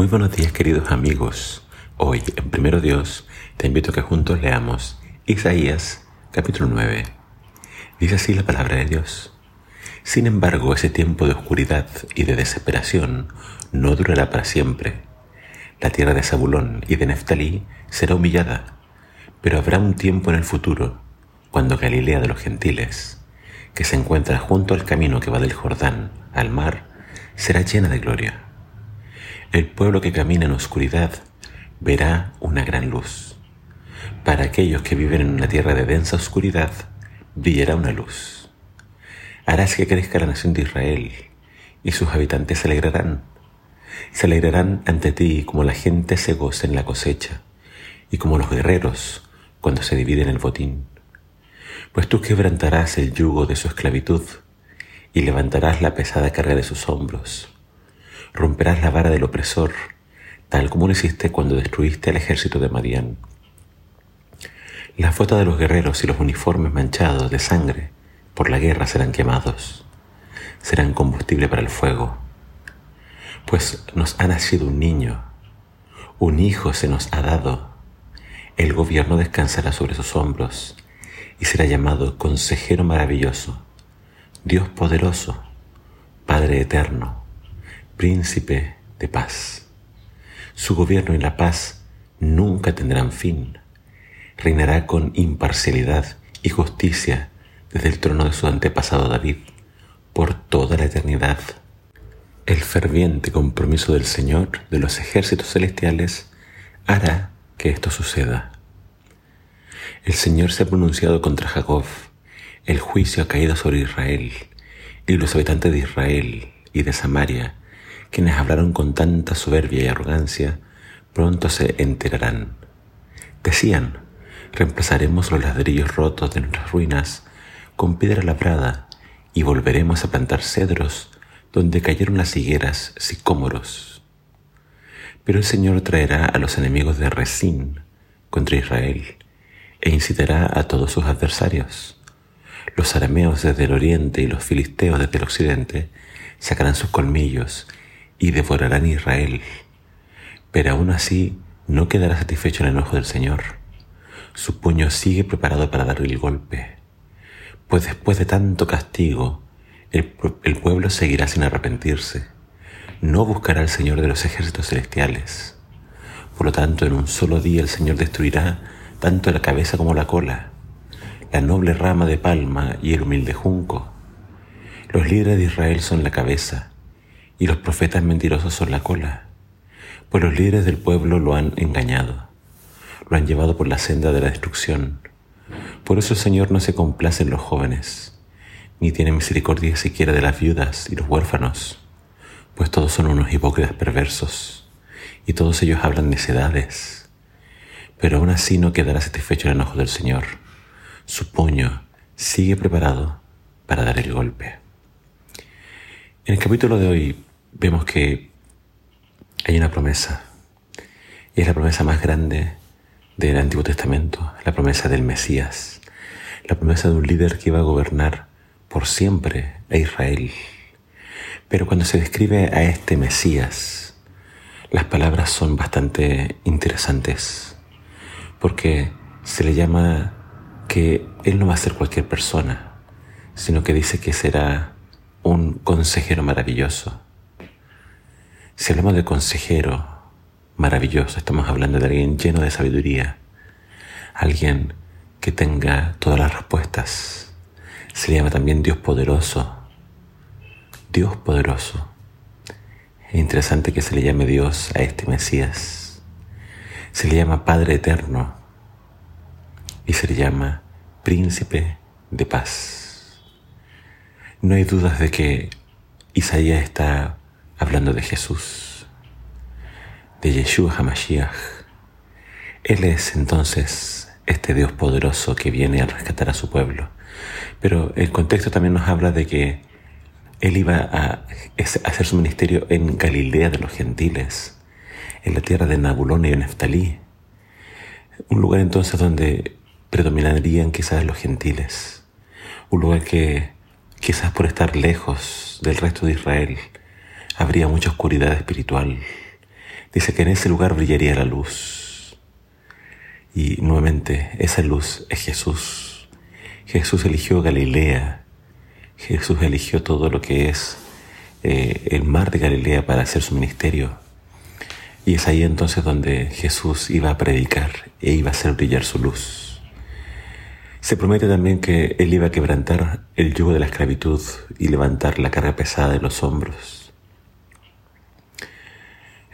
Muy buenos días queridos amigos. Hoy en Primero Dios te invito a que juntos leamos Isaías capítulo 9. Dice así la palabra de Dios. Sin embargo, ese tiempo de oscuridad y de desesperación no durará para siempre. La tierra de Zabulón y de Neftalí será humillada, pero habrá un tiempo en el futuro cuando Galilea de los gentiles, que se encuentra junto al camino que va del Jordán al mar, será llena de gloria. El pueblo que camina en oscuridad verá una gran luz. Para aquellos que viven en una tierra de densa oscuridad, brillará una luz. Harás que crezca la nación de Israel, y sus habitantes se alegrarán. Se alegrarán ante ti como la gente se goza en la cosecha, y como los guerreros cuando se dividen el botín. Pues tú quebrantarás el yugo de su esclavitud, y levantarás la pesada carga de sus hombros romperás la vara del opresor, tal como lo hiciste cuando destruiste al ejército de Madián. La foto de los guerreros y los uniformes manchados de sangre por la guerra serán quemados, serán combustible para el fuego, pues nos ha nacido un niño, un hijo se nos ha dado, el gobierno descansará sobre sus hombros y será llamado Consejero Maravilloso, Dios Poderoso, Padre Eterno príncipe de paz. Su gobierno y la paz nunca tendrán fin. Reinará con imparcialidad y justicia desde el trono de su antepasado David por toda la eternidad. El ferviente compromiso del Señor de los ejércitos celestiales hará que esto suceda. El Señor se ha pronunciado contra Jacob, el juicio ha caído sobre Israel, y los habitantes de Israel y de Samaria quienes hablaron con tanta soberbia y arrogancia, pronto se enterarán. Decían, reemplazaremos los ladrillos rotos de nuestras ruinas con piedra labrada y volveremos a plantar cedros donde cayeron las higueras sicómoros. Pero el Señor traerá a los enemigos de Resín contra Israel e incitará a todos sus adversarios. Los arameos desde el oriente y los filisteos desde el occidente sacarán sus colmillos y devorarán Israel. Pero aún así no quedará satisfecho el enojo del Señor. Su puño sigue preparado para darle el golpe. Pues después de tanto castigo, el, el pueblo seguirá sin arrepentirse. No buscará al Señor de los ejércitos celestiales. Por lo tanto, en un solo día el Señor destruirá tanto la cabeza como la cola, la noble rama de palma y el humilde junco. Los líderes de Israel son la cabeza, y los profetas mentirosos son la cola, pues los líderes del pueblo lo han engañado, lo han llevado por la senda de la destrucción. Por eso el Señor no se complace en los jóvenes, ni tiene misericordia siquiera de las viudas y los huérfanos, pues todos son unos hipócritas perversos, y todos ellos hablan necedades. Pero aún así no quedará satisfecho el enojo del Señor. Su puño sigue preparado para dar el golpe. En el capítulo de hoy vemos que hay una promesa, y es la promesa más grande del Antiguo Testamento, la promesa del Mesías, la promesa de un líder que iba a gobernar por siempre a Israel. Pero cuando se describe a este Mesías, las palabras son bastante interesantes, porque se le llama que Él no va a ser cualquier persona, sino que dice que será un consejero maravilloso, si hablamos de consejero maravilloso, estamos hablando de alguien lleno de sabiduría, alguien que tenga todas las respuestas. Se le llama también Dios poderoso. Dios poderoso. Es interesante que se le llame Dios a este Mesías. Se le llama Padre eterno y se le llama Príncipe de paz. No hay dudas de que Isaías está hablando de Jesús, de Yeshua HaMashiach. Él es entonces este Dios poderoso que viene a rescatar a su pueblo. Pero el contexto también nos habla de que Él iba a hacer su ministerio en Galilea de los gentiles, en la tierra de Nabulón y de Neftalí, un lugar entonces donde predominarían quizás los gentiles, un lugar que quizás por estar lejos del resto de Israel, habría mucha oscuridad espiritual, dice que en ese lugar brillaría la luz. Y nuevamente, esa luz es Jesús. Jesús eligió Galilea. Jesús eligió todo lo que es eh, el mar de Galilea para hacer su ministerio. Y es ahí entonces donde Jesús iba a predicar e iba a hacer brillar su luz. Se promete también que Él iba a quebrantar el yugo de la esclavitud y levantar la carga pesada de los hombros.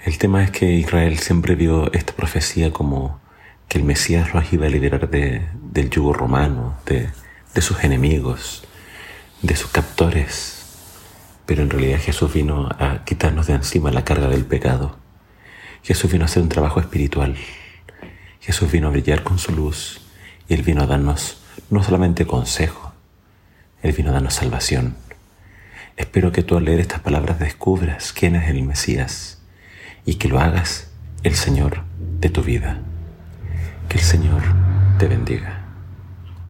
El tema es que Israel siempre vio esta profecía como que el Mesías los iba a liberar del yugo romano, de, de sus enemigos, de sus captores. Pero en realidad Jesús vino a quitarnos de encima la carga del pecado. Jesús vino a hacer un trabajo espiritual. Jesús vino a brillar con su luz y Él vino a darnos no solamente consejo, Él vino a darnos salvación. Espero que tú al leer estas palabras descubras quién es el Mesías y que lo hagas el Señor de tu vida. Que el Señor te bendiga.